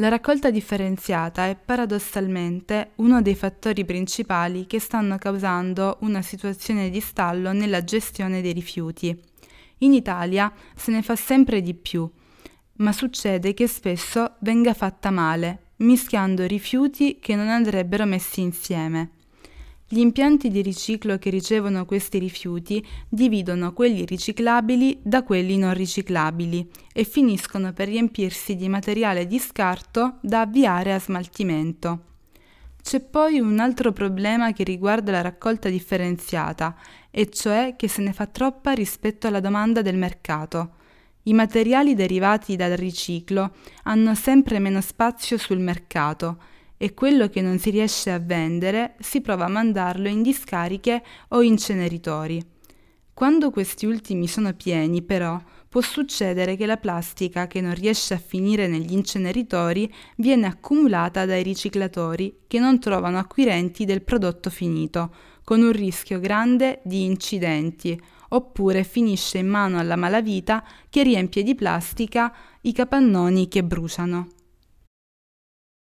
La raccolta differenziata è paradossalmente uno dei fattori principali che stanno causando una situazione di stallo nella gestione dei rifiuti. In Italia se ne fa sempre di più, ma succede che spesso venga fatta male, mischiando rifiuti che non andrebbero messi insieme. Gli impianti di riciclo che ricevono questi rifiuti dividono quelli riciclabili da quelli non riciclabili e finiscono per riempirsi di materiale di scarto da avviare a smaltimento. C'è poi un altro problema che riguarda la raccolta differenziata, e cioè che se ne fa troppa rispetto alla domanda del mercato. I materiali derivati dal riciclo hanno sempre meno spazio sul mercato e quello che non si riesce a vendere si prova a mandarlo in discariche o inceneritori. Quando questi ultimi sono pieni, però, può succedere che la plastica che non riesce a finire negli inceneritori viene accumulata dai riciclatori che non trovano acquirenti del prodotto finito, con un rischio grande di incidenti, oppure finisce in mano alla malavita che riempie di plastica i capannoni che bruciano.